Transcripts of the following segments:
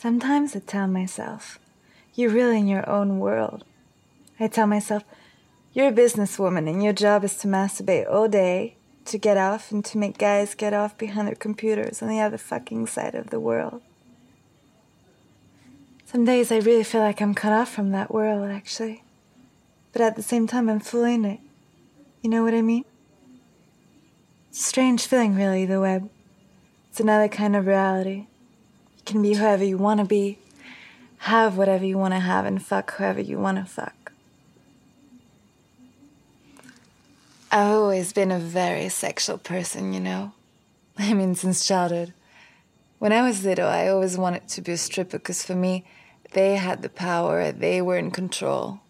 Sometimes I tell myself, you're really in your own world. I tell myself, you're a businesswoman and your job is to masturbate all day, to get off and to make guys get off behind their computers on the other fucking side of the world. Some days I really feel like I'm cut off from that world, actually. But at the same time, I'm fully in it. You know what I mean? Strange feeling, really, the web. It's another kind of reality can be whoever you want to be, have whatever you want to have, and fuck whoever you want to fuck. I've always been a very sexual person, you know? I mean, since childhood. When I was little, I always wanted to be a stripper because for me, they had the power, they were in control.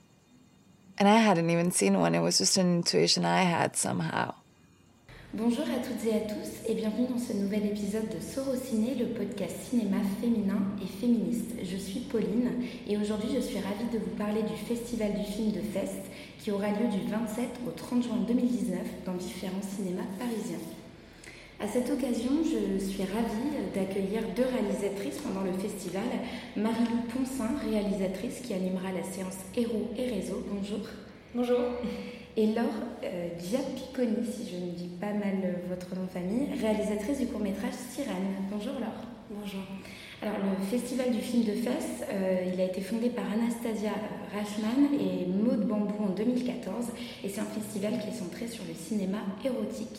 And I hadn't even seen one, it was just an intuition I had somehow. Bonjour à toutes et à tous et bienvenue dans ce nouvel épisode de Sorociné, le podcast cinéma féminin et féministe. Je suis Pauline et aujourd'hui je suis ravie de vous parler du Festival du film de Fest qui aura lieu du 27 au 30 juin 2019 dans différents cinémas parisiens. À cette occasion, je suis ravie d'accueillir deux réalisatrices pendant le festival. Marie-Lou Poncin, réalisatrice qui animera la séance Héros et Réseau. Bonjour. Bonjour et Laure euh, Giappiconi, si je ne dis pas mal euh, votre nom de famille, réalisatrice du court-métrage Sirène. Bonjour Laure. Bonjour. Alors le Festival du film de Fès, euh, il a été fondé par Anastasia Rachman et Maud Bambou en 2014 et c'est un festival qui est centré sur le cinéma érotique.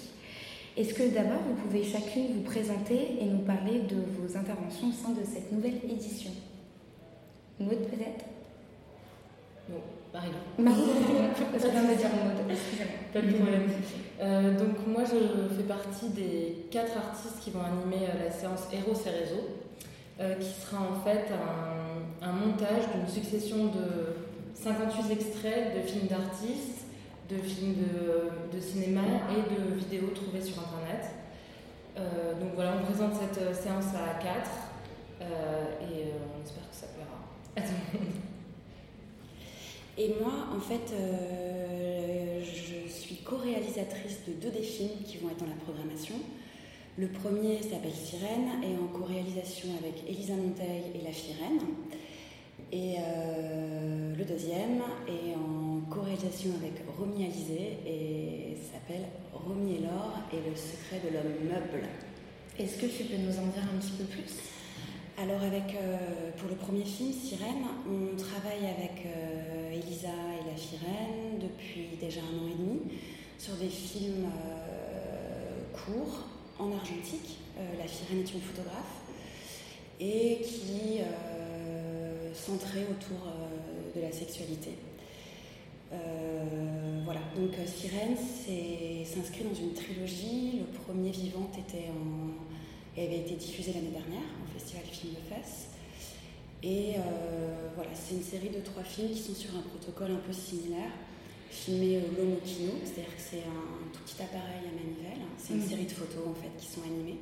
Est-ce que d'abord vous pouvez chacune vous présenter et nous parler de vos interventions au sein de cette nouvelle édition? Maud peut-être? Non. Je viens de dire excusez-moi. Pas de problème. Euh, donc moi je fais partie des quatre artistes qui vont animer euh, la séance Héros et Réseaux, euh, qui sera en fait un, un montage d'une succession de 58 extraits de films d'artistes, de films de, de, cinéma et de vidéos trouvées sur internet. Euh, donc voilà, on présente cette euh, séance à quatre et on espère que ça plaira à tout le monde. Et moi, en fait, euh, je suis co-réalisatrice de deux des films qui vont être dans la programmation. Le premier s'appelle Sirène et en co-réalisation avec Elisa Monteil et La Firène. Et euh, le deuxième est en co-réalisation avec Romy Alizé et s'appelle Romy et l'or et le secret de l'homme meuble. Est-ce que tu peux nous en dire un petit peu plus? Alors avec, euh, pour le premier film, Sirène, on travaille avec euh, Elisa et la Firène depuis déjà un an et demi sur des films euh, courts en argentique. la Firène est une photographe et qui centré autour de la sexualité. voilà, donc Sirène s'inscrit dans une trilogie. Le premier Vivante était en et avait été diffusée l'année dernière au Festival du film de Fès. Et euh, voilà, c'est une série de trois films qui sont sur un protocole un peu similaire, filmé au Lomo Kino, c'est-à-dire que c'est un tout petit appareil à manivelle. C'est une mmh. série de photos en fait qui sont animées.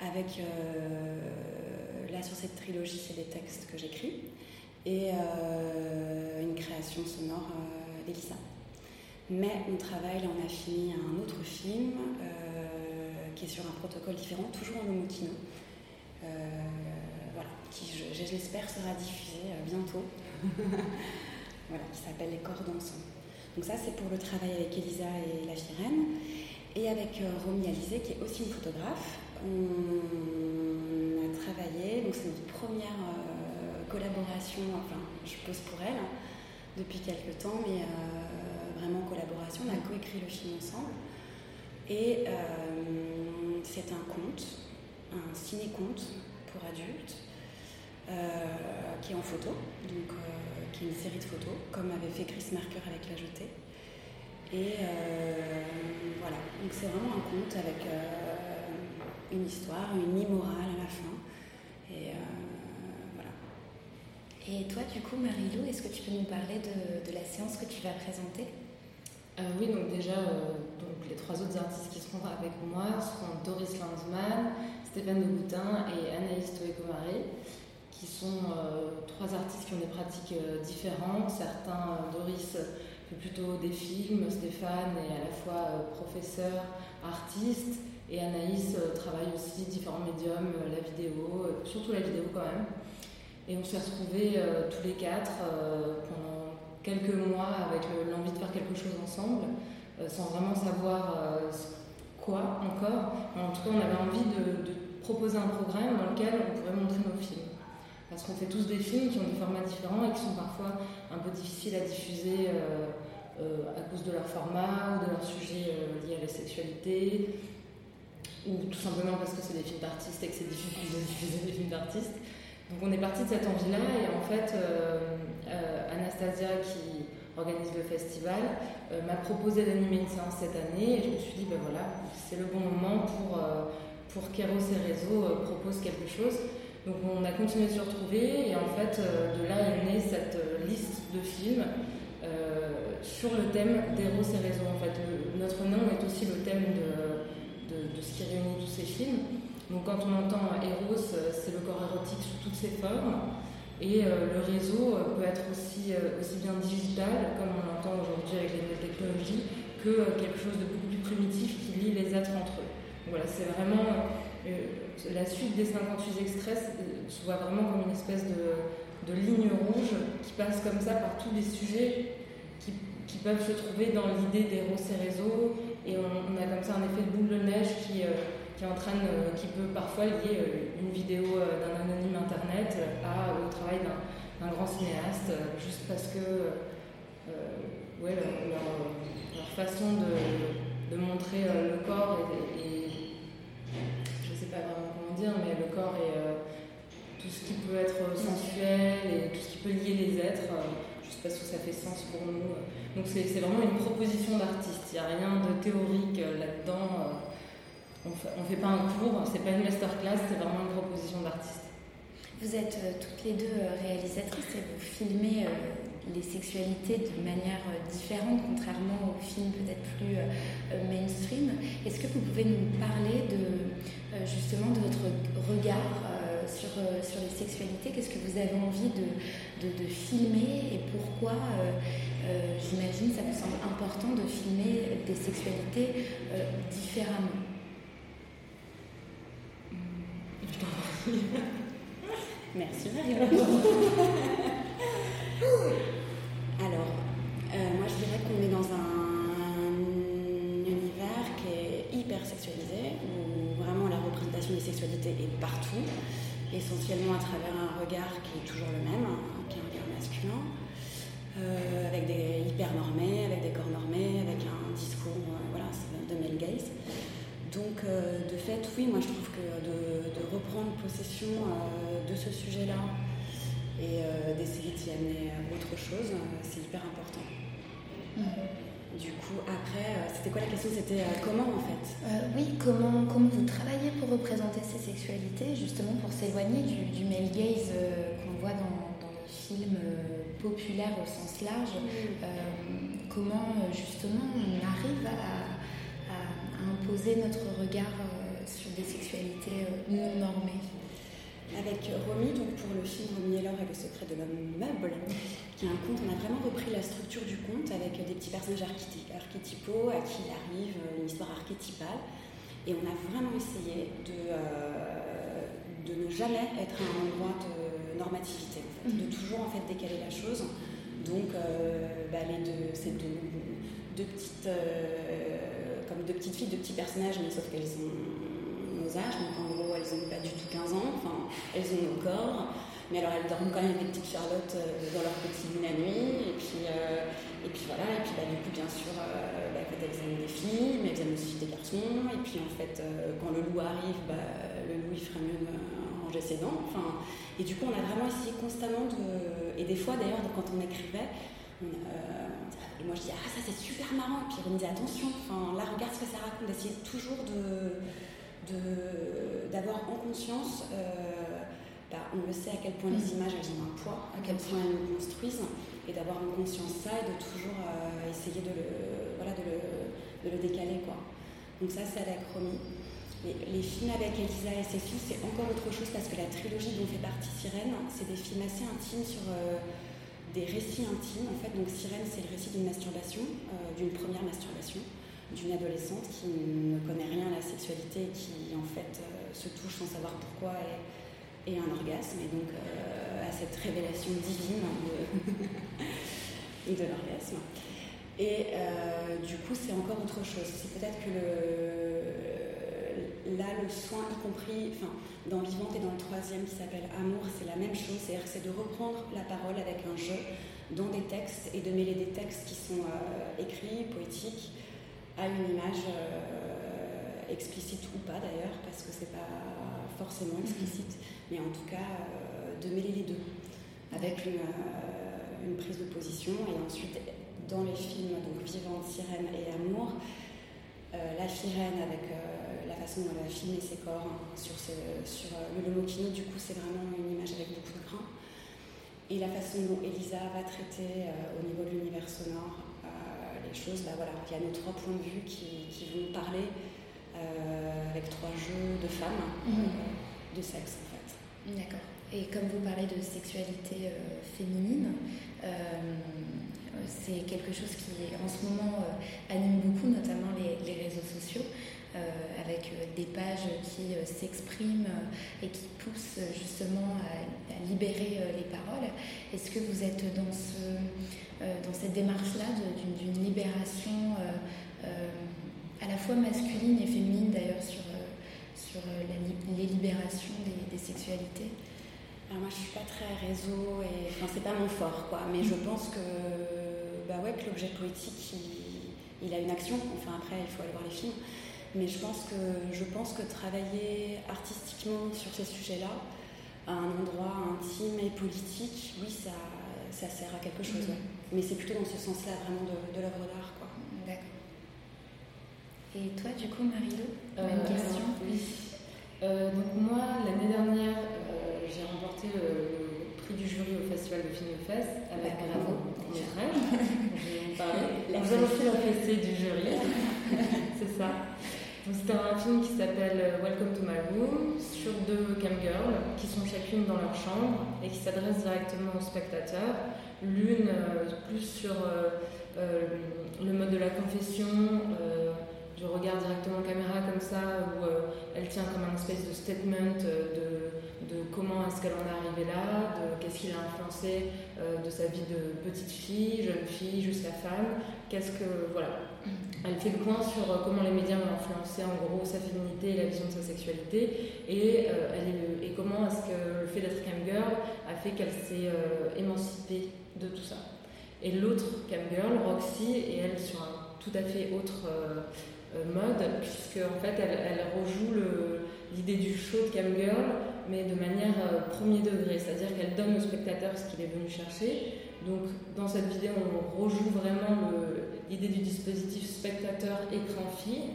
Avec euh, là sur cette trilogie, c'est des textes que j'écris et euh, une création sonore d'Elisa. Mais on travaille, là on a fini un autre film qui est sur un protocole différent, toujours en homokino, euh, voilà, qui, j'espère, sera diffusé euh, bientôt, voilà, qui s'appelle Les corps dansants. Donc ça, c'est pour le travail avec Elisa et la Firène, et avec euh, Romy Alizé, qui est aussi une photographe. On a travaillé, donc c'est notre première collaboration, enfin, je pose pour elle, hein, depuis quelques temps, mais vraiment collaboration. On a coécrit le film ensemble. Et euh, c'est un conte, un ciné-conte pour adultes, euh, qui est en photo, donc euh, qui est une série de photos, comme avait fait Chris Marker avec La Jetée. Et voilà, donc c'est vraiment un conte avec une histoire, une immorale à la fin. Et voilà. Et toi, du coup, Marie-Lou, est-ce que tu peux nous parler de, de la séance que tu vas présenter? Euh, oui, donc déjà, euh, les trois autres artistes qui seront avec moi seront Doris Lanzmann, Stéphane de Boutin et Anaïs Toekomare, qui sont euh, trois artistes qui ont des pratiques différentes. Certains, Doris fait plutôt des films, Stéphane est à la fois professeur, artiste, Et Anaïs travaille aussi différents médiums, la vidéo, surtout la vidéo quand même. Et on s'est retrouvés tous les quatre pendant quelques mois avec l'envie de faire quelque chose ensemble, sans vraiment savoir quoi encore. En tout cas, on avait envie de, proposer un programme dans lequel on pourrait montrer nos films. Parce qu'on fait tous des films qui ont des formats différents et qui sont parfois un peu difficiles à diffuser euh, euh, à cause de leur format ou de leur sujet euh, lié à la sexualité, ou tout simplement parce que c'est des films d'artistes et que c'est difficile de diffuser des films d'artistes. Donc on est parti de cette envie-là et en fait Anastasia qui organise le festival, euh, m'a proposé d'animer une séance cette année et je me suis dit, ben voilà, c'est le bon moment pour, euh, pour et Réseau euh, proposent quelque chose. Donc on a continué de se retrouver et en fait de là est née cette liste de films sur le thème d'Eros et Réseau. En fait, notre nom est aussi le thème de, de, de, ce qui réunit tous ces films. Donc quand on entend Eros, c'est le corps érotique sous toutes ses formes. Et euh, le réseau euh, peut être aussi, euh, aussi bien digital, comme on l'entend aujourd'hui avec les nouvelles technologies, que quelque chose de beaucoup plus primitif qui lie les êtres entre eux. Voilà, c'est vraiment la suite des 58 extraits se voit vraiment comme une espèce de, de, ligne rouge qui passe comme ça par tous les sujets qui, qui peuvent se trouver dans l'idée des et réseaux. Et on, a comme ça un effet de boule de neige qui qui, entraîne, euh, qui peut parfois lier euh, une vidéo euh, d'un anonyme internet à, au travail d'un grand cinéaste, juste parce que ouais, leur, façon de, montrer le corps et, je ne sais pas vraiment comment dire, mais le corps et tout ce qui peut être sensuel et tout ce qui peut lier les êtres. je sais pas si ça fait sens pour nous. Donc c'est vraiment une proposition d'artiste. Il n'y a rien de théorique là-dedans on ne fait pas un cours, c'est pas une masterclass, c'est vraiment une proposition d'artiste. Vous êtes euh, toutes les deux euh, réalisatrices et vous filmez euh, les sexualités de manière différente, contrairement aux films peut-être plus mainstream. Est-ce que vous pouvez nous parler de justement de votre regard sur, sur les sexualités? Qu'est-ce que vous avez envie de, de, filmer et pourquoi J'imagine ça vous semble important de filmer des sexualités différemment? Merci Marie. Alors, euh, moi je dirais qu'on est dans un univers qui est hyper sexualisé, où vraiment la représentation des sexualités est partout, essentiellement à travers un regard qui est toujours le même, hein, qui est un regard masculin, euh, avec des hyper normés, avec des corps normés, avec un discours euh, voilà, de male gaze. Donc, euh, de fait, oui, moi je trouve que de, reprendre possession euh, de ce sujet-là et euh, d'essayer d'y amener autre chose, c'est hyper important. Mhm. Du coup, après, c'était quoi la question? C'était comment en fait? Oui, comment, comment vous travaillez pour représenter ces sexualités, justement pour s'éloigner du, male gaze qu'on voit dans, les films populaires au sens large? Comment justement on arrive à imposer notre regard euh, sur des sexualités euh, non normées. Avec Romy, donc pour le film Romy et l'or et le secret de l'homme meuble, qui est un conte, on a vraiment repris la structure du conte avec des petits personnages archétypaux à qui arrive une histoire archétypale. Et on a vraiment essayé de, euh, de ne jamais être à un endroit de normativité, de mhm. toujours en fait décaler la chose. Donc, bah, les deux, ces deux, deux petites deux petites filles, deux petits personnages, mais sauf qu'elles ont nos âges, donc en gros elles ont pas du tout 15 ans, enfin elles ont nos corps, mais alors elles dorment quand même avec des petites charlottes euh, dans leur petit lit la nuit, et puis, euh, et puis voilà, et puis bah, du coup bien sûr euh, bah, elles aiment des filles, mais elles aiment aussi des garçons, et puis en fait quand le loup arrive, bah, le loup il ferait mieux de ranger ses dents, enfin, et du coup on a vraiment essayé constamment de, et des fois d'ailleurs quand on écrivait, et moi, je dis, ah, ça c'est super marrant. Et puis, dit, attention, enfin, là, regarde ce que ça raconte, d'essayer toujours de, d'avoir en conscience, euh, bah, on le sait à quel point les mm. images elles ont un poids, à quel point elles nous construisent, et d'avoir en conscience ça et de toujours euh, essayer de le, voilà, de le, de le décaler. Quoi. Donc, ça, c'est avec Romy. Les, les, films avec Elisa et ses filles, c'est encore autre chose parce que la trilogie dont fait partie Sirène, c'est des films assez intimes sur. Euh, des récits intimes. En fait, donc Sirène, c'est le récit d'une masturbation, euh, d'une première masturbation, d'une adolescente qui ne connaît rien à la sexualité qui en fait se touche sans savoir pourquoi et, et un orgasme. Et donc à cette révélation divine de, de l'orgasme. Et du coup, c'est encore autre chose. C'est peut-être que le, là, le soin, y compris dans Vivante et dans le troisième qui s'appelle Amour, c'est la même chose. C'est-à-dire c'est de reprendre la parole avec un jeu dans des textes et de mêler des textes qui sont écrits, poétiques, à une image explicite ou pas d'ailleurs, parce que c'est pas forcément explicite, mais en tout cas de mêler les deux avec une, une, prise de position et ensuite dans les films donc Vivante, Sirène et Amour, la sirène avec la façon dont elle a filmé ses corps hein, sur, ce, sur le Lomokini, du coup c'est vraiment une image avec beaucoup de grains. Et la façon dont Elisa va traiter au niveau de l'univers sonore les choses, bah voilà, il y a nos trois points de vue qui, qui vont parler euh, avec trois jeux de femmes, mmh. de sexe en fait. D'accord. Et comme vous parlez de sexualité euh, féminine, euh, c'est quelque chose qui en ce moment anime beaucoup, notamment les, les réseaux sociaux. Euh, avec des pages qui s'expriment et qui poussent justement à, à libérer les paroles. Est-ce que vous êtes dans, ce, dans cette démarche-là d'une libération à la fois masculine et féminine d'ailleurs sur, sur la, les libérations des, des, sexualités? Alors moi je suis pas très réseau et enfin c'est pas mon fort quoi, mais je pense que bah ouais que l'objet poétique il, il, a une action. Enfin après il faut aller voir les films, mais je pense que je pense que travailler artistiquement sur ces sujets-là à un endroit intime et politique, oui ça ça sert à quelque chose. Mmh. Ouais. Mais c'est plutôt dans ce sens-là vraiment de, de l'œuvre d'art quoi. D'accord. Et toi, du coup, Marie-Lou, même euh, question Oui. Euh, donc moi, l'année dernière, euh, j'ai remporté le, le, prix du jury au Festival de film de Fès avec Bravo, parler. J'ai reçu la fessée du jury. C'est ça. C'était un film qui s'appelle Welcome to My Room sur deux camgirls qui sont chacune dans leur chambre et qui s'adressent directement aux spectateurs. L'une euh, plus sur euh, euh, le mode de la confession, du regard directement en caméra comme ça, où euh, elle tient comme un espèce de statement de, de comment est-ce qu'elle en est arrivée là, de qu'est-ce qui l'a influencé euh, de sa vie de petite fille, jeune fille, jusqu'à femme, qu'est-ce que. Voilà. Elle fait le point sur euh, comment les médias ont influencé en gros sa féminité et la vision de sa sexualité, et, euh, elle et comment est-ce que le fait d'être camgirl a fait qu'elle s'est émancipée de tout ça. Et l'autre camgirl, Roxy, et elle sur un tout à fait autre mode, puisque en fait elle, elle rejoue l'idée du show de camgirl, mais de manière euh, premier degré, c'est-à-dire qu'elle donne au spectateur ce qu'il est venu chercher. Donc dans cette vidéo, on rejoue vraiment l'idée du dispositif spectateur-écran-fille.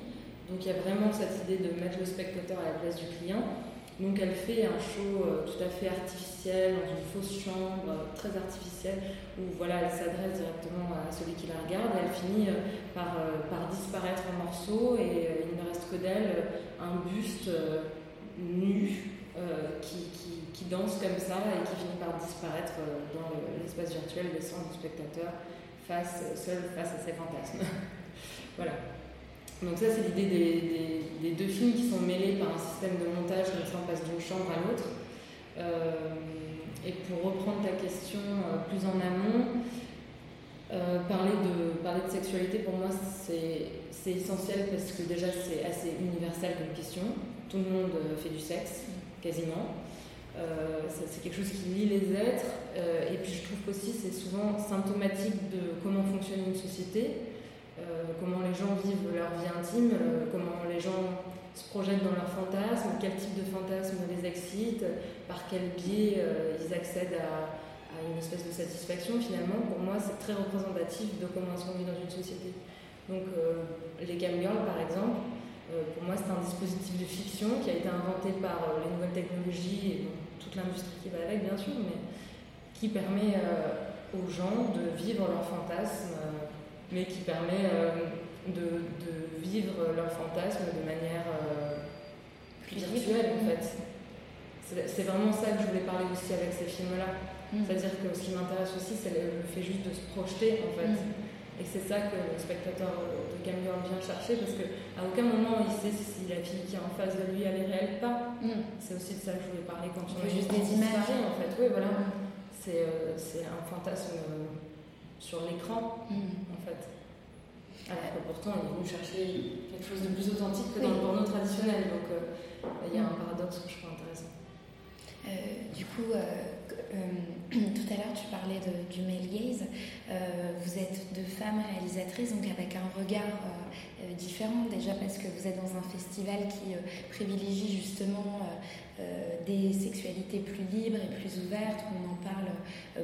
Donc il y a vraiment cette idée de mettre le spectateur à la place du client. Donc elle fait un show euh, tout à fait artificiel, dans une fausse chambre, euh, très artificielle, où voilà, elle s'adresse directement à celui qui la regarde. Elle finit par, par disparaître en morceaux et il ne reste que d'elle un buste nu qui, qui, qui, danse comme ça et qui finit par disparaître dans l'espace virtuel, laissant le spectateur face, seul face à ses fantasmes. voilà. Donc ça c'est l'idée des, deux films qui sont mêlés par un système de montage comme ça on passe d'une chambre à l'autre. Euh, et pour reprendre ta question euh, plus en amont, euh, parler, de, parler de sexualité pour moi c'est essentiel parce que déjà c'est assez universel comme question. Tout le monde fait du sexe, quasiment. Euh, c'est quelque chose qui lie les êtres euh, et puis je trouve qu'aussi c'est souvent symptomatique de comment fonctionne une société euh, comment les gens vivent leur vie intime, comment les gens se projettent dans leurs fantasmes, quel type de fantasme les excite, par quel biais ils accèdent à, une espèce de satisfaction. Finalement, pour moi, c'est très représentatif de comment est-ce qu'on vit dans une société. Donc, les camgirls, par exemple, pour moi, c'est un dispositif de fiction qui a été inventé par euh, les nouvelles technologies et bon, toute l'industrie qui va avec, bien sûr, mais qui permet aux gens de vivre leurs fantasmes mais qui permet euh, de, de, vivre leur fantasme de manière euh, virtuelle en fait. C'est vraiment ça que je voulais parler aussi avec ces films-là. Mmh. C'est-à-dire que ce qui m'intéresse aussi, c'est le, le, fait juste de se projeter en fait. Mmh. Et c'est ça que le spectateur de Cameron vient chercher parce qu'à aucun moment il sait si la fille qui est en face de lui elle est réelle ou pas. Mm. C'est aussi de ça que je voulais parler quand on a juste des images. en fait. Oui, voilà. C'est c'est un fantasme sur l'écran en fait. Alors que pourtant, il est venu chercher quelque chose de plus authentique que dans le porno traditionnel. Donc, il y a un paradoxe que je trouve intéressant. Euh, du coup, euh, euh, tout à l'heure, tu parlais de, du male gaze. vous êtes deux femmes réalisatrices, donc avec un regard différent déjà parce que vous êtes dans un festival qui privilégie justement des sexualités plus libres et plus ouvertes, on en parle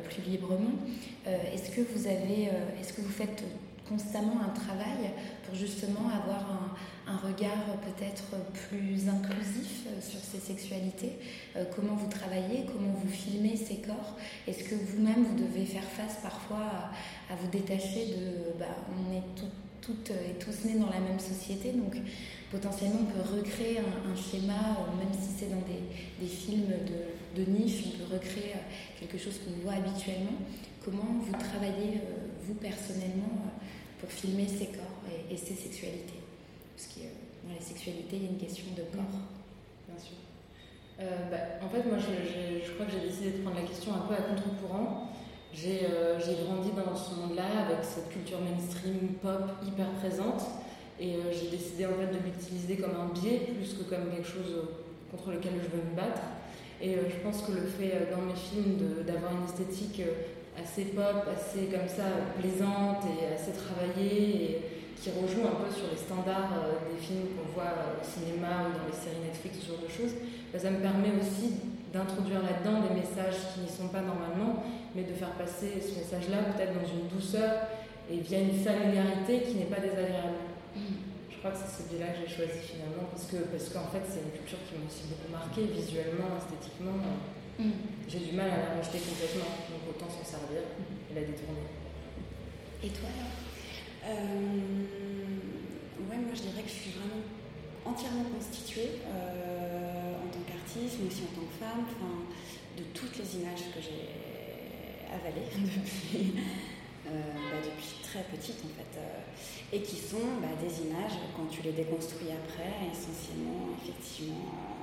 plus librement. est-ce que vous avez, est-ce que vous faites constamment un travail pour justement avoir un, regard peut-être plus inclusif euh, sur ces sexualités euh, Comment vous travaillez Comment vous filmez ces corps? Est-ce que vous-même, vous devez faire face parfois à, vous détacher de... Bah, on est toutes et tous nés dans la même société, donc potentiellement on peut recréer un, schéma, euh, même si c'est dans des, films de, niche, on peut recréer quelque chose qu'on voit habituellement. Comment vous travaillez, vous personnellement, pour filmer ces corps et ces sexualités parce que dans la sexualité, il y a une question de corps. Bien sûr. Euh, bah, en fait, moi, je, je, crois que j'ai décidé de prendre la question un peu à contre-courant. J'ai euh, grandi dans ce monde-là avec cette culture mainstream pop hyper présente et euh, j'ai décidé en fait de l'utiliser comme un biais plus que comme quelque chose contre lequel je veux me battre. Et je pense que le fait dans mes films d'avoir une esthétique assez pop, assez comme ça plaisante et assez travaillée et, qui rejoue un peu sur les standards euh, des films qu'on voit au cinéma ou dans les séries Netflix, ce genre de choses, bah, ça me permet aussi d'introduire là-dedans des messages qui n'y sont pas normalement, mais de faire passer ce message-là peut-être dans une douceur et via une familiarité qui n'est pas désagréable. Mm. Je crois que c'est ce biais-là que j'ai choisi finalement, parce que parce qu'en fait c'est une culture qui m'a aussi beaucoup marqué visuellement, esthétiquement. Mm. J'ai du mal à la rejeter complètement, donc autant s'en servir et la détourner. Et toi euh, ouais, moi je dirais que je suis vraiment entièrement constituée euh, en tant qu'artiste, mais aussi en tant que femme, de toutes les images que j'ai avalées depuis, euh, bah, depuis très petite en fait, et qui sont bah, des images quand tu les déconstruis après, essentiellement, effectivement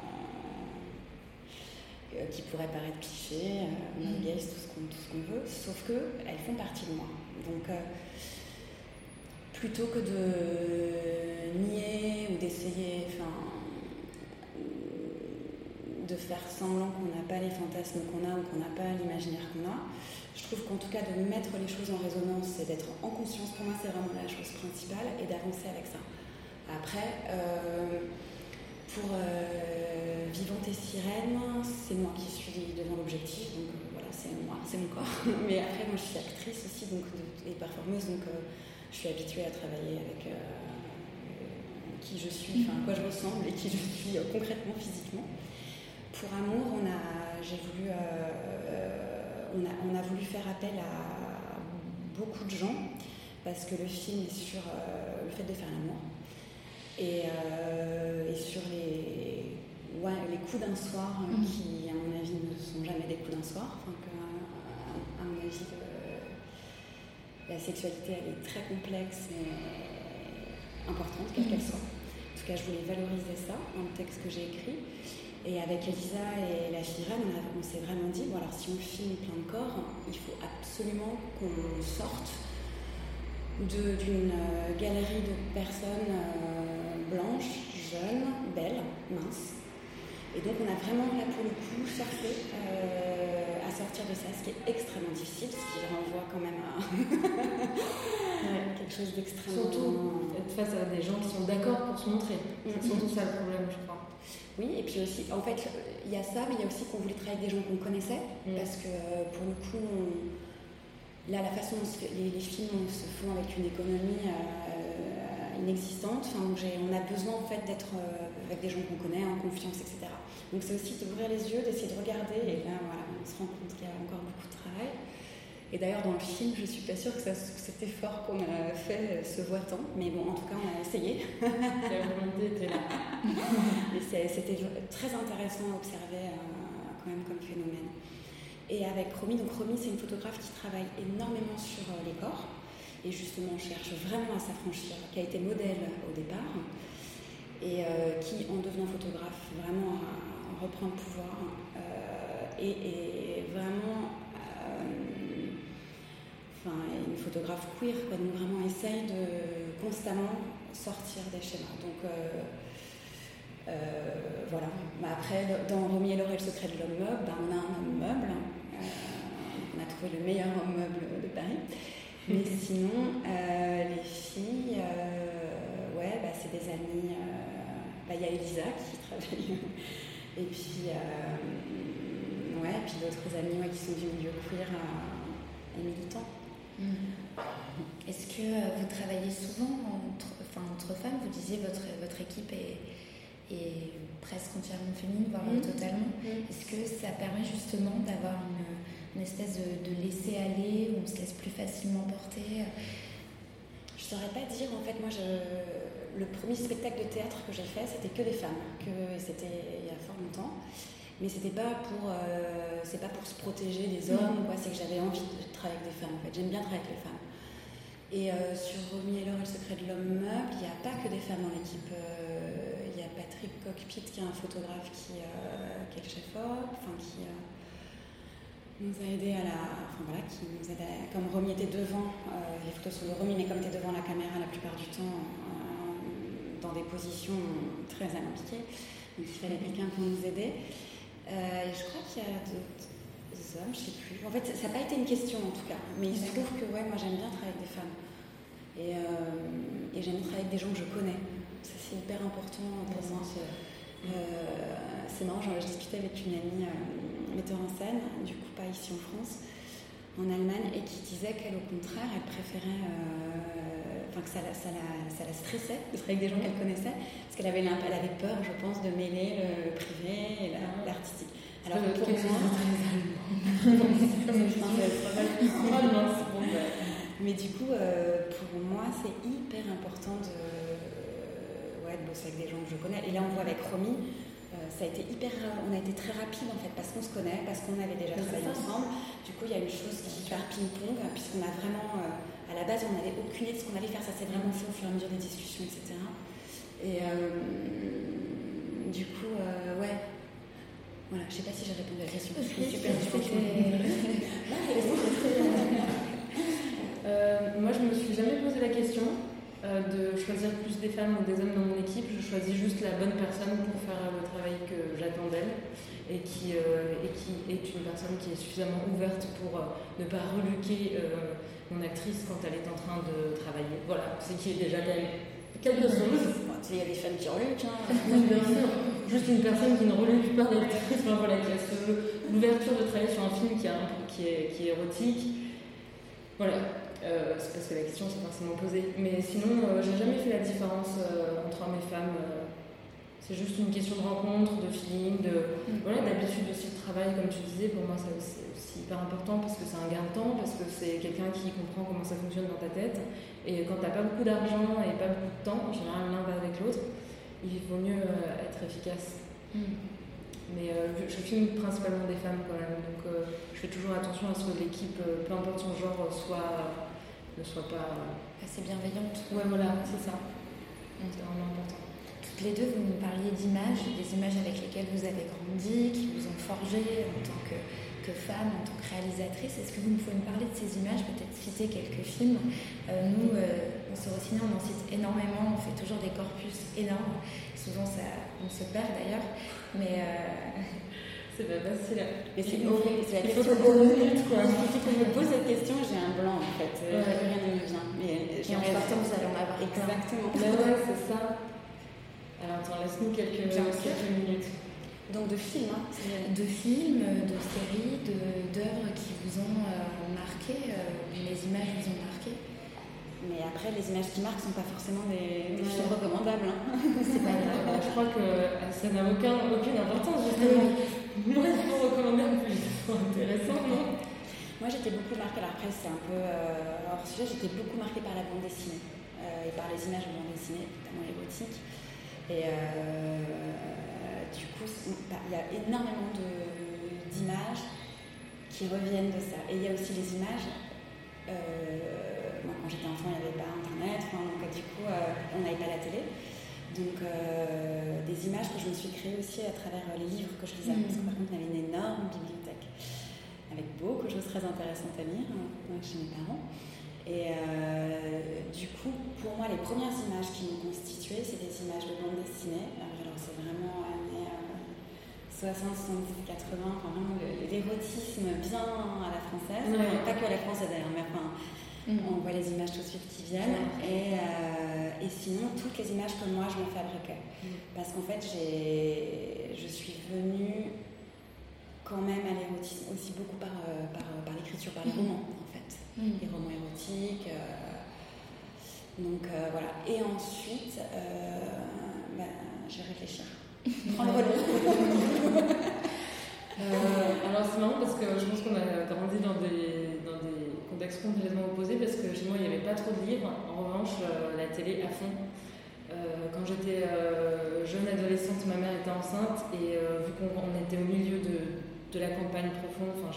qui pourraient paraître clichés, euh, mm. tout ce qu'on veut, sauf qu'elles font partie de moi. Donc, plutôt que de nier ou d'essayer, de faire semblant qu'on n'a pas les fantasmes qu'on a ou qu'on n'a pas l'imaginaire qu'on a. Je trouve qu'en tout cas de mettre les choses en résonance et d'être en conscience, pour moi c'est vraiment la chose principale et d'avancer avec ça. Après, euh, pour euh, Vivante et Sirène, c'est moi qui suis devant l'objectif, donc euh, voilà, c'est moi, c'est mon corps. Mais après, moi je suis actrice aussi donc, et performeuse, donc je suis habituée à travailler avec euh, qui je suis, enfin quoi je ressemble et qui je suis euh, concrètement physiquement. Pour Amour, on a, j'ai voulu, euh, on, a, on, a, voulu faire appel à beaucoup de gens parce que le film est sur le fait de faire l'amour et, et, sur les, ouais, les coups d'un soir hein, mm. qui, à mon avis, ne sont jamais des coups d'un soir. Enfin, à, à mon avis, la sexualité, elle est très complexe et importante, quelle qu'elle soit. En tout cas, je voulais valoriser ça dans le texte que j'ai écrit. Et avec Elisa et la fille on, on s'est vraiment dit, bon alors si on filme plein de corps, il faut absolument qu'on sorte d'une euh, galerie de personnes blanches, jeunes, belles, minces. Et donc on a vraiment là pour le coup cherché euh, sortir de ça, ce qui est extrêmement difficile, ce qui renvoie quand même à quelque chose d'extrêmement. Surtout être face à des gens qui sont d'accord pour se montrer. C'est mm-hmm. surtout ça le problème, je crois. Oui, et puis aussi, en fait, il y a ça, mais il y a aussi qu'on voulait travailler avec des gens qu'on connaissait, mm. parce que pour le coup, là, la façon dont les, films se font avec une économie euh, inexistante, enfin, on a besoin en fait d'être euh, avec des gens qu'on connaît, en confiance, etc. Donc c'est aussi d'ouvrir les yeux, d'essayer de regarder, et là, voilà, on se rend compte qu'il y a encore beaucoup de travail. Et d'ailleurs, dans le film, je suis pas sûre que, cet effort qu'on a fait se voit tant, mais bon, en tout cas, on a essayé. La volonté était là. c'était très intéressant à observer euh, quand même comme phénomène. Et avec Romy, donc Romy, c'est une photographe qui travaille énormément sur euh, les corps et justement cherche vraiment à s'affranchir, qui a été modèle au départ et euh, qui, en devenant photographe, vraiment reprend le pouvoir euh, et, vraiment enfin, une photographe queer, quoi, vraiment essaye de constamment sortir des schémas. Donc voilà. Bah, après, dans Romy et Laurel, le secret de l'homme meuble, bah, on a un homme meuble. on a trouvé le meilleur homme meuble de Paris. Mais sinon, euh, les filles, euh, ouais, bah, c'est des amies. Euh, bah, il y a Elisa qui travaille. et puis, ouais, puis d'autres amis qui sont du milieu queer et militants. Mm. Est-ce que vous travaillez souvent entre, enfin, entre femmes? Vous disiez votre, votre équipe est, presque entièrement féminine, voire mm. totalement. Mm. Est-ce que ça permet justement d'avoir une une espèce de, laisser aller où on se laisse plus facilement porter Je saurais pas dire. En fait, moi, je, le premier spectacle de théâtre que j'ai fait, c'était que des femmes. Que c'était il y a fort longtemps. Mais c'était pas pour, euh, c'est pas pour se protéger des hommes. Quoi. C'est que j'avais envie de travailler avec des femmes. En fait, j'aime bien travailler avec les femmes. Et euh, sur Romy et Laure et le secret de l'homme meuble, il n'y a pas que des femmes dans l'équipe. Euh, il y a Patrick Cockpit qui est un photographe qui, qui est le chef-op, enfin qui nous a aidé à la. Enfin voilà, qui nous aide comme Romy était devant, euh, les photos sont de comme était devant la caméra la plupart du temps, euh, dans des positions très alambiquées, donc il fallait quelqu'un pour nous aider. Euh, je crois qu'il y a d'autres hommes, je ne sais plus. En fait, ça n'a pas été une question en tout cas, mais il se trouve que ouais, moi j'aime bien travailler avec des femmes. Et, et j'aime travailler avec des gens que je connais. Ça c'est hyper important pour moi. c'est marrant, je discutais avec une amie metteur en scène, du coup pas ici en France, en Allemagne, et qui disait qu'elle, au contraire, elle préférait, euh, enfin que ça la, ça, ça la, stressait de travailler avec des gens qu'elle connaissait, parce qu'elle avait, elle avait peur, je pense, de mêler le, privé et l'artistique. Alors pour moi, mais du coup, euh, pour moi, c'est hyper important de, ouais, de bosser avec des gens que je connais. Et là, on voit avec Romy, ça a été hyper, on a été très rapide en fait parce qu'on se connaît, parce qu'on avait déjà travaillé ensemble. Du coup, il y a une chose qui est faire ping-pong puisqu'on a vraiment, euh, à la base, on n'avait aucune idée de ce qu'on allait faire. Ça s'est vraiment fait au fur et à mesure des discussions, etc. Et euh, du coup, ouais. Voilà, je sais pas si j'ai répondu à la question. Je suis super moi, je me suis jamais posé la question. Euh, de choisir plus des femmes ou des hommes dans mon équipe. Je choisis juste la bonne personne pour faire le travail que j'attends d'elle et qui, euh, et qui est une personne qui est suffisamment ouverte pour euh, ne pas reluquer mon actrice quand elle est en train de travailler. Voilà, c'est qui est déjà quelque chose. Il y a des femmes qui reluquent. Hein. Bien sûr. Juste une personne qui ne reluque pas l'actrice, voilà, qui a l'ouverture de travailler sur un film qui, qui, est, qui est érotique. Voilà, euh, c'est parce que la question s'est forcément posée. Mais sinon, euh, j'ai jamais fait la différence euh, entre hommes et femmes. c'est juste une question de rencontre, de feeling, de mm. voilà, d'habitude aussi de travail, comme tu disais. Pour moi, c'est aussi hyper important parce que c'est un gain de temps, parce que c'est quelqu'un qui comprend comment ça fonctionne dans ta tête. Et quand tu n'as pas beaucoup d'argent et pas beaucoup de temps, en général l'un va avec l'autre, il vaut mieux être efficace. Mm. Mais je filme principalement des femmes quand même, donc je fais toujours attention à ce que l'équipe, peu importe son genre, soit ne soit pas assez bienveillante. Ouais, voilà, c'est ça. C'est vraiment important. Toutes les deux, vous nous parliez d'images, des images avec lesquelles vous avez grandi, qui vous ont forgé en tant que, que femme, en tant que réalisatrice. Est-ce que vous pouvez nous parler de ces images, peut-être citer quelques films? Euh, Nous, euh, on se ciné, on en cite énormément, on fait toujours des corpus énormes. Souvent, ça, on se perd d'ailleurs. Mais euh, c'est pas facile. Mais c'est horrible, c'est la question horrible, quoi. Depuis qu'on me pose cette question, j'ai un blanc, en fait. Ouais. Rien ne me vient. Mais j'ai en sortant, vous allez en avoir Exactement. Mais ouais, c'est ça. Alors, attends, laisse-nous quelques, quelques minutes. Donc de films, hein. De films, de séries, d'œuvres qui vous ont euh, marqué, euh, les images vous ont marqué. Mais après, les images qui marquent ne sont pas forcément des, des films recommandables. Hein. C'est pas grave. Je crois que euh, ça n'a aucun, aucune importance, justement. Moi, intéressant, Moi, j'étais beaucoup marquée, alors après, c'est un peu euh, hors sujet, j'étais beaucoup marquée par la bande dessinée euh, et par les images de bande dessinée, notamment érotiques. Et euh, du coup, bah, il y a énormément d'images qui reviennent de ça. Et il y a aussi les images moi, quand j'étais enfant, il n'y avait pas Internet, donc du coup, on n'avait pas la télé. Donc, des images que je me suis créées aussi à travers les livres que je lisais, parce que par contre, on avait une énorme bibliothèque avec beaucoup de choses très intéressantes à lire hein, chez mes parents. Et euh, du coup, pour moi, les premières images qui m'ont constituée, c'est des images de bande dessinée. Alors, c'est vraiment années 60, 70, 80, enfin, vraiment l'érotisme bien à la française. Pas que à la française d'ailleurs, mais enfin, mm. on voit les images tout de suite qui viennent. Et, euh, et, sinon, toutes les images que moi je me fabriquais. Mm. Parce qu'en fait, je suis venue quand même à l'érotisme aussi beaucoup par, euh, par, par l'écriture, par les mm. romans en fait. Mm. Les romans érotiques. Euh, donc euh, voilà. Et ensuite, bah, je vais réfléchir. Prends le relais. alors c'est marrant parce que je pense qu'on a grandi dans des, contextes complètement opposés parce que chez moi il n'y avait pas trop de livres. En revanche, la télé à fond. quand j'étais jeune adolescente, ma mère était enceinte et vu qu'on était au milieu de, la campagne profonde, enfin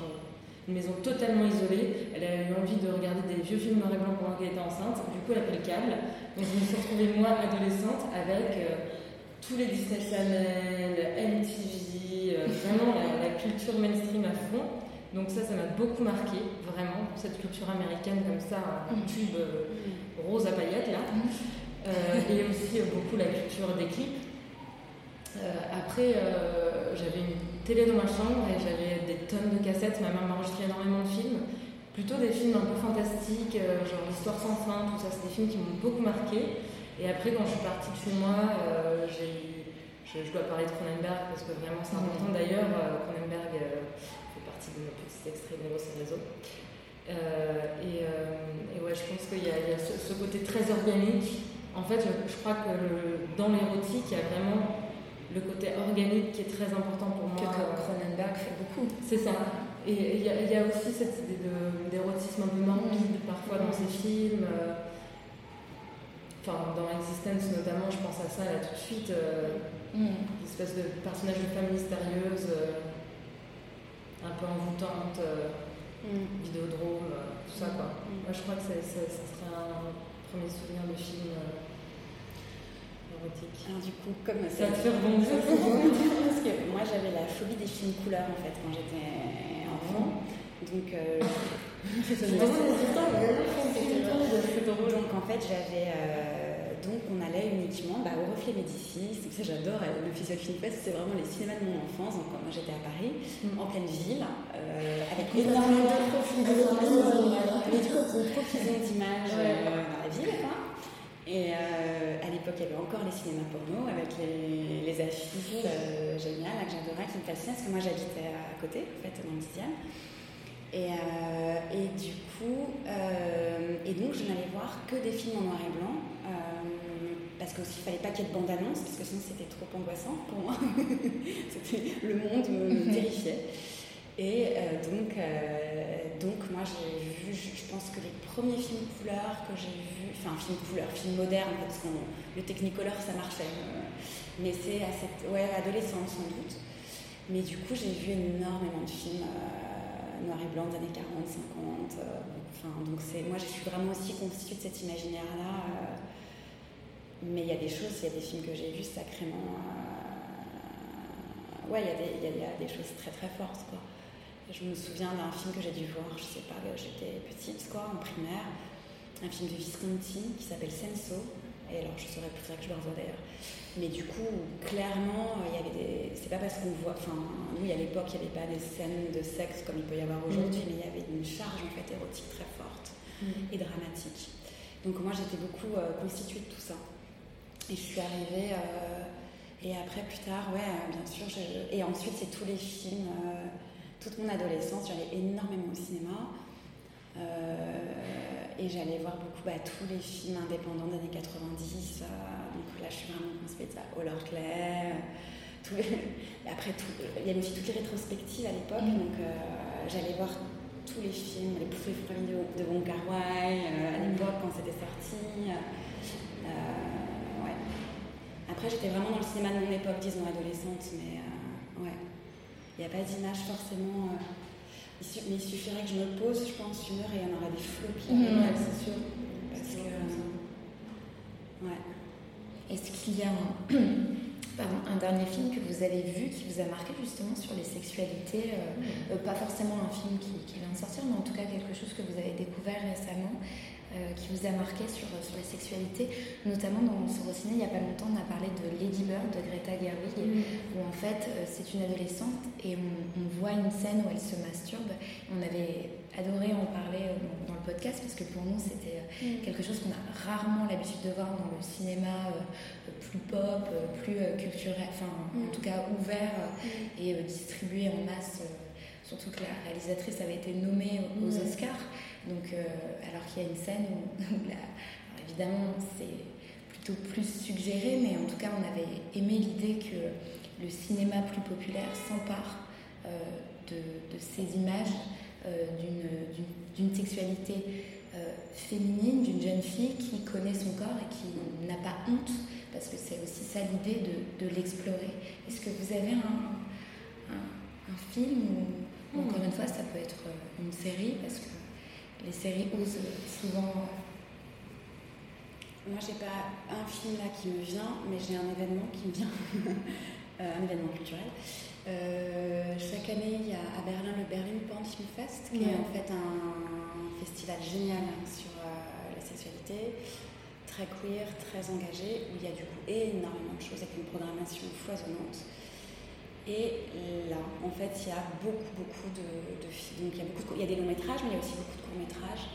une maison totalement isolée. Elle a eu envie de regarder des vieux films noir et blanc pendant qu'elle était enceinte. Du coup, elle a pris le câble. Donc, je me suis retrouvée, moi, adolescente, avec euh, tous les Disney Channel, MTV, euh, vraiment la, culture mainstream à fond. Donc, ça, ça m'a beaucoup marqué, vraiment, cette culture américaine comme ça, un tube euh, rose à paillettes, là. et aussi beaucoup la culture des clips. après, j'avais une télé dans ma chambre et j'avais des tonnes de cassettes. Ma mère m'enregistrait énormément de films, plutôt des films un peu fantastiques, euh, genre l'histoire sans fin, tout ça. C'est des films qui m'ont beaucoup marqué. Et après, quand je suis partie de chez moi, euh, j'ai je, je, dois parler de Cronenberg parce que vraiment c'est important. D'ailleurs, euh, Cronenberg partie de nos petits extraits de ces réseaux. Et, et, ouais, je pense qu'il y, y, a ce, côté très organique. En fait, je, je crois que le, dans l'érotique, il y a vraiment le côté organique qui est très important pour moi. Que Cronenberg fait beaucoup. C'est ça. Et il y, y, a aussi cette idée d'érotisme un peu morbide parfois dans ces films. Euh, enfin, dans Existence notamment, je pense à ça là tout de suite. Euh, mm. Une espèce de personnage de femme mystérieuse, euh, un peu envoûtante, mm. vidéodrome, tout ça quoi. Mm. Moi je crois que ça serait un premier souvenir de film alors du coup, comme ça te fait rebondir Parce que moi j'avais la phobie des films couleurs en fait quand j'étais enfant. Donc, euh, donc en fait j'avais euh, donc on allait uniquement bah, au Reflet Médicis, ça j'adore le Festival Film Fest, c'est vraiment les cinémas de mon enfance. Donc moi j'étais à Paris, mm. en pleine ville, euh, avec énormément de profils d'images dans la ville. Quoi. Et euh, à l'époque, il y avait encore les cinémas porno avec les, affiches euh, géniales que j'adorais, qui me fascinaient, parce que moi j'habitais à côté, en fait, dans le 10e. Et, euh, et du coup, et donc je n'allais voir que des films en noir et blanc, parce qu'il ne fallait pas qu'il y ait de bande-annonce, parce que sinon c'était trop angoissant pour moi. le monde me terrifiait. Et euh, donc, euh, donc, moi, j'ai vu, je, pense que les premiers films couleurs que j'ai vus, enfin, films couleurs, films modernes, parce que le Technicolor, ça marchait. Euh, mais c'est à cette ouais, adolescence, sans doute. Mais du coup, j'ai vu énormément de films noir et blanc des années 40, 50. enfin, donc, c'est, moi, je suis vraiment aussi constituée de cet imaginaire-là. mais il y a des choses, il y a des films que j'ai vus sacrément. ouais, il y, a des choses très très fortes. Je me souviens d'un film que j'ai dû voir, je sais pas, j'étais petite, quoi, en primaire, un film de Visconti qui s'appelle Senso. Et alors, je saurais plus que je le revois d'ailleurs. Mais du coup, clairement, il y avait des. C'est pas parce qu'on voit. Enfin, oui, à l'époque, il n'y avait pas des scènes de sexe comme il peut y avoir aujourd'hui, mm. mais il y avait une charge en fait érotique très forte mm. et dramatique. Donc, moi, j'étais beaucoup euh, constituée de tout ça. Et je suis arrivée. Euh, et après, plus tard, ouais, bien sûr. Et ensuite, c'est tous les films. Euh, toute mon adolescence, j'allais énormément au cinéma. Euh, et j'allais voir beaucoup bah, tous les films indépendants des années 90. Euh, donc là, je suis vraiment inspirée de ça. Hollard Clay. Après, tout, il y avait aussi toutes les rétrospectives à l'époque. Mm. Donc euh, j'allais voir tous les films, les plus vidéo de Wong Kar Wai à l'époque quand c'était sorti. ouais. Après, j'étais vraiment dans le cinéma de mon époque, disons adolescente, mais ouais. Il n'y a pas d'image forcément. Euh. mais il suffirait que je me pose, je pense, une heure et il y en aurait des flots qui ouais, c'est sûr. Parce que. ouais. Est-ce qu'il y a un, pardon, un dernier film que vous avez vu qui vous a marqué justement sur les sexualités euh, euh, Pas forcément un film qui, qui, vient de sortir, mais en tout cas quelque chose que vous avez découvert récemment euh, qui vous a marqué sur, sur les sexualités. Notamment dans Sorociné, il n'y a pas longtemps, on a parlé de Lady Bird de Greta Gerwig, où en fait euh, c'est une adolescente et on, on, voit une scène où elle se masturbe. On avait adoré en parler euh, dans, le podcast parce que pour nous c'était quelque chose qu'on a rarement l'habitude de voir dans le cinéma plus pop, plus culturel, enfin en tout cas ouvert et distribué en masse. surtout que la réalisatrice avait été nommée aux Oscars. Donc, euh, alors qu'il y a une scène où, évidemment, c'est plutôt plus suggéré, mais en tout cas, on avait aimé l'idée que le cinéma plus populaire s'empare euh, de, ces images euh, d'une sexualité féminine, d'une jeune fille qui connaît son corps et qui n'a pas honte, parce que c'est aussi ça l'idée de, l'explorer. Est-ce que vous avez un, un, film ou, encore une fois, ça peut être une série, parce que les séries osent souvent. Moi, j'ai pas un film là qui me vient, mais j'ai un événement qui me vient, euh, un événement culturel. Euh, chaque année, il y a à Berlin le Berlin Porn Film Fest, qui est en fait un festival génial sur euh, la sexualité, très queer, très engagé, où il y a du coup énormément de choses avec une programmation foisonnante. Et là, en fait, il y a beaucoup, beaucoup de, films. Donc, il y, a beaucoup il y a des longs métrages, mais il y a aussi beaucoup de courts métrages,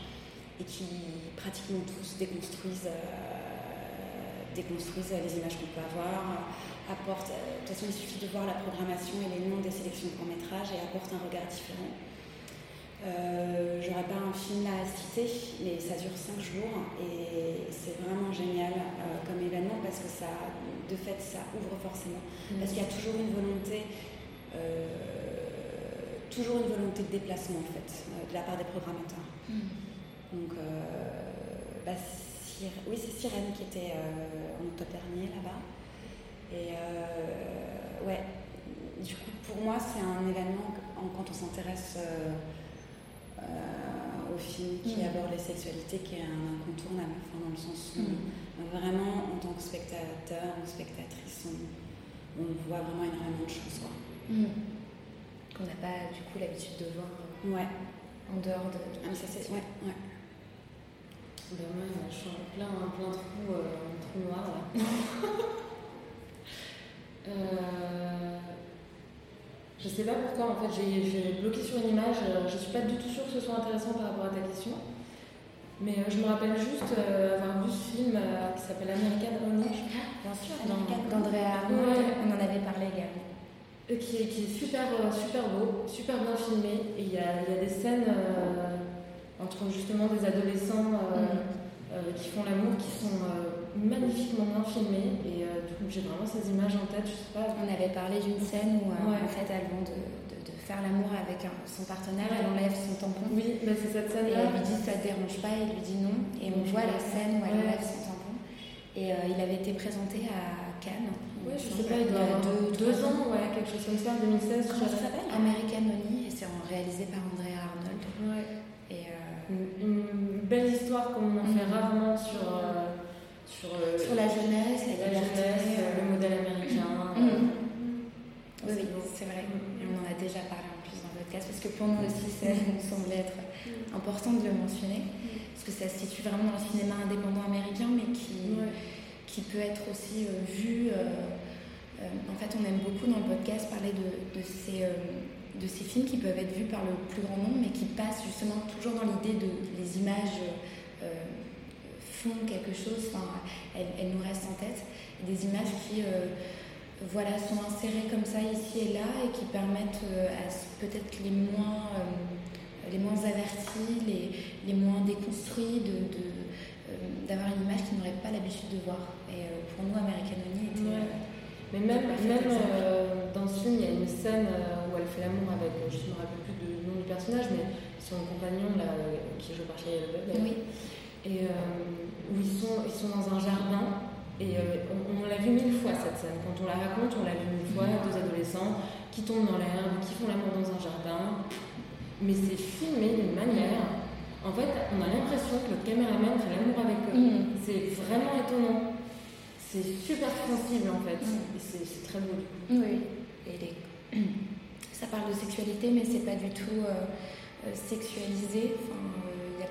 et qui pratiquement tous déconstruisent, euh, déconstruisent les images qu'on peut avoir, apportent. Euh, de toute façon, il suffit de voir la programmation et les noms des sélections de courts métrages et apportent un regard différent. Euh, J'aurais pas un film à citer, mais ça dure 5 jours et c'est vraiment génial euh, comme événement parce que ça, de fait, ça ouvre forcément. Mm. Parce qu'il y a toujours une volonté, euh, toujours une volonté de déplacement en fait, de la part des programmateurs. Mm. Donc, bah, oui, c'est Sirène qui était en octobre dernier là-bas. Et ouais, du coup, pour moi, c'est un événement quand on s'intéresse au film qui mm. aborde les sexualités qui est un incontournable, enfin, dans le sens où vraiment, en tant que spectateur ou spectatrice, on, on, voit vraiment énormément de choses. Mmh. Qu'on n'a pas du coup l'habitude de voir euh, ouais. en dehors de. Ah, ça, c'est. Ouais, ouais. Ben moi, je suis en plein, plein trou, euh, trou noir là. euh, je sais pas pourquoi, en fait, j'ai bloqué sur une image. Euh, je suis pas du tout sûre que ce soit intéressant par rapport à ta question. Mais euh, je me rappelle juste euh, avoir vu ce film euh, qui s'appelle American Honey, je crois. Bien sûr, d'Andrea ouais. on en avait parlé également. Qui est, qui est super, super beau, super bien filmé. Et il y a, y a, des scènes entre justement des adolescents mm. qui font l'amour qui sont magnifiquement bien filmées. Et du coup, j'ai vraiment ces images en tête. Je sais pas. On avait parlé d'une scène où ouais. en fait elles vont de faire l'amour avec un, son partenaire, elle enlève son tampon. Oui, mais c'est cette scène Et elle lui dit ça te dérange pas, et il lui dit non. Et on voit la scène où elle enlève son tampon. Et euh, il avait été présenté à Cannes. Oui, je sais pas, il doit avoir deux, deux ans, quelque chose comme ça, 2016. Comment ça s'appelle? American Honey, et c'est réalisé par Andrea Arnold. Ouais. Et euh... une, une, belle histoire comme on en fait mm. rarement sur, euh, sur, euh, sur la jeunesse, la, la jeunesse, le modèle américain. Mm. Oui, c'est vrai. Et on en a déjà parlé en plus dans le podcast parce que pour nous aussi, ça nous semblait être important de le mentionner parce que ça se situe vraiment dans le cinéma indépendant américain, mais qui, ouais. qui peut être aussi euh, vu. Euh, euh, en fait, on aime beaucoup dans le podcast parler de, de ces euh, de ces films qui peuvent être vus par le plus grand nombre, mais qui passent justement toujours dans l'idée de les images euh, font quelque chose, enfin, elles, elles, nous restent en tête, des images qui euh, voilà, sont insérés comme ça ici et là et qui permettent euh, à peut-être les moins, euh, les moins avertis, les, les moins déconstruits de, de, d'avoir une image qu'ils n'auraient pas l'habitude de voir. Et pour nous, American Honey était. Ouais. Mais même, même dans ce film, il y a une scène où elle fait l'amour avec, je ne me rappelle plus du nom du personnage, mais son compagnon là, qui joue par Shia LaBeouf. Oui. Et où ils sont, ils sont dans un jardin et euh, on, on l'a vu mille fois cette scène. Quand on la raconte, on l'a vu mille fois, deux adolescents qui tombent dans l'herbe, qui font l'amour dans un jardin. mais c'est filmé d'une manière. En fait, on a l'impression que le caméraman fait l'amour avec eux. Mm. C'est vraiment étonnant. C'est super sensible en fait. Mm. Et c'est très beau. Oui. Et les... Ça parle de sexualité, mais c'est pas du tout euh, euh, sexualisé.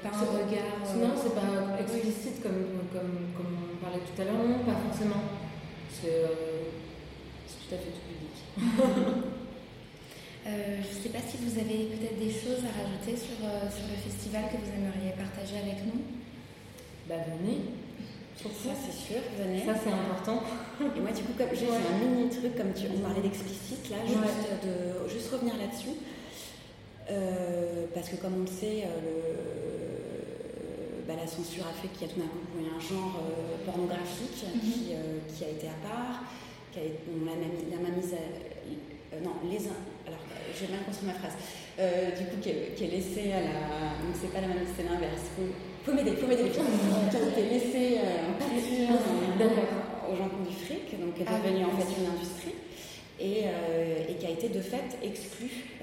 Pas un regard. Non, c'est pas explicite comme, comme, comme, on parlait tout à l'heure. Non, pas forcément. C'est tout à fait tout public. Euh, je ne sais pas si vous avez peut-être des choses à rajouter sur, euh, sur le festival que vous aimeriez partager avec nous. Bah venez. Ça c'est sûr, venez. Ça c'est important. Et moi du coup comme j'ai un mini truc comme tu on parlait d'explicite là, juste de juste revenir là-dessus. Euh, parce que comme on le sait, bah, la censure a fait qu'il y a tout d'un coup un genre pornographique mhm. qui, qui, a été à part, qui a, on l'a mise non, les alors je vais mal construire ma phrase, euh, du coup, qui est, laissée à la. Donc, c'est pas la même, c'est l'inverse. Faut, m'aider, faut m'aider qui a été laissée euh, en pâture aux gens qui ont du fric, donc qui est ah devenue en fait une industrie. Et, euh, et, qui a été de fait exclue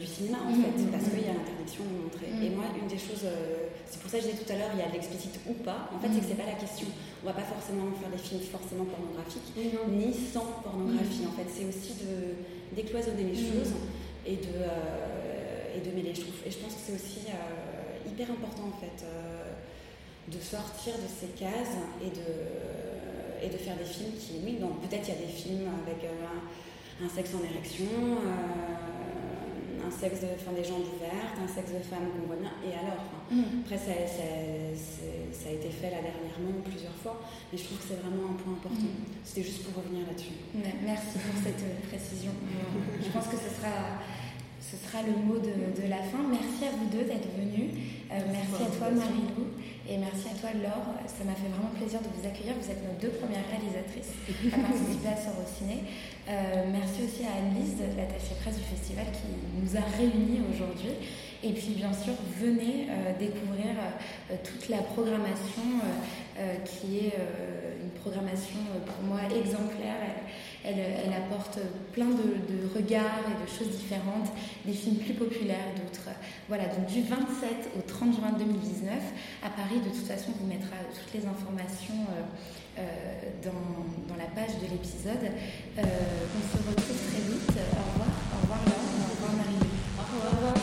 du cinéma en fait, mmh. parce qu'il y a l'interdiction de montrer. Mmh. Et moi, une des choses, c'est pour ça que je disais tout à l'heure, il y a de l'explicite ou pas, en fait, c'est que c'est pas la question. On va pas forcément faire des films forcément pornographiques, ni sans pornographie. En fait, c'est aussi de décloisonner les choses et de, euh, et de mêler. Je Et je pense que c'est aussi euh, hyper important en fait euh, de sortir de ces cases et de, et de faire des films qui, oui, donc peut-être il y a des films avec un, sexe en érection, un sexe de, enfin, des jambes ouvertes, un sexe de femme qu'on voit bien, et alors mm. Après, ça, ça, ça, a été fait là dernièrement plusieurs fois, mais je trouve que c'est vraiment un point important. Mm. C'était juste pour revenir là-dessus. Merci pour cette précision. je pense que ce sera ce sera le mot de, la fin. Merci à vous deux d'être venus. Euh, merci à toi Marie-Lou et merci à toi Laure. Ça m'a fait vraiment plaisir de vous accueillir. Vous êtes nos deux premières réalisatrices à participer à Sorociné. Euh, merci aussi à Anne-Lise, l'attachée presse du festival, qui nous a réunis aujourd'hui. Et puis bien sûr, venez euh, découvrir toute la programmation qui est une programmation pour moi exemplaire. Elle, apporte plein de, regards et de choses différentes, des films plus populaires, d'autres. Voilà, donc du 27 au 30 juin 2019, à Paris, de toute façon, on vous mettra toutes les informations euh, euh, dans, la page de l'épisode. Euh, on se retrouve très vite. Au revoir, au revoir Laure, au revoir Marie. Au revoir.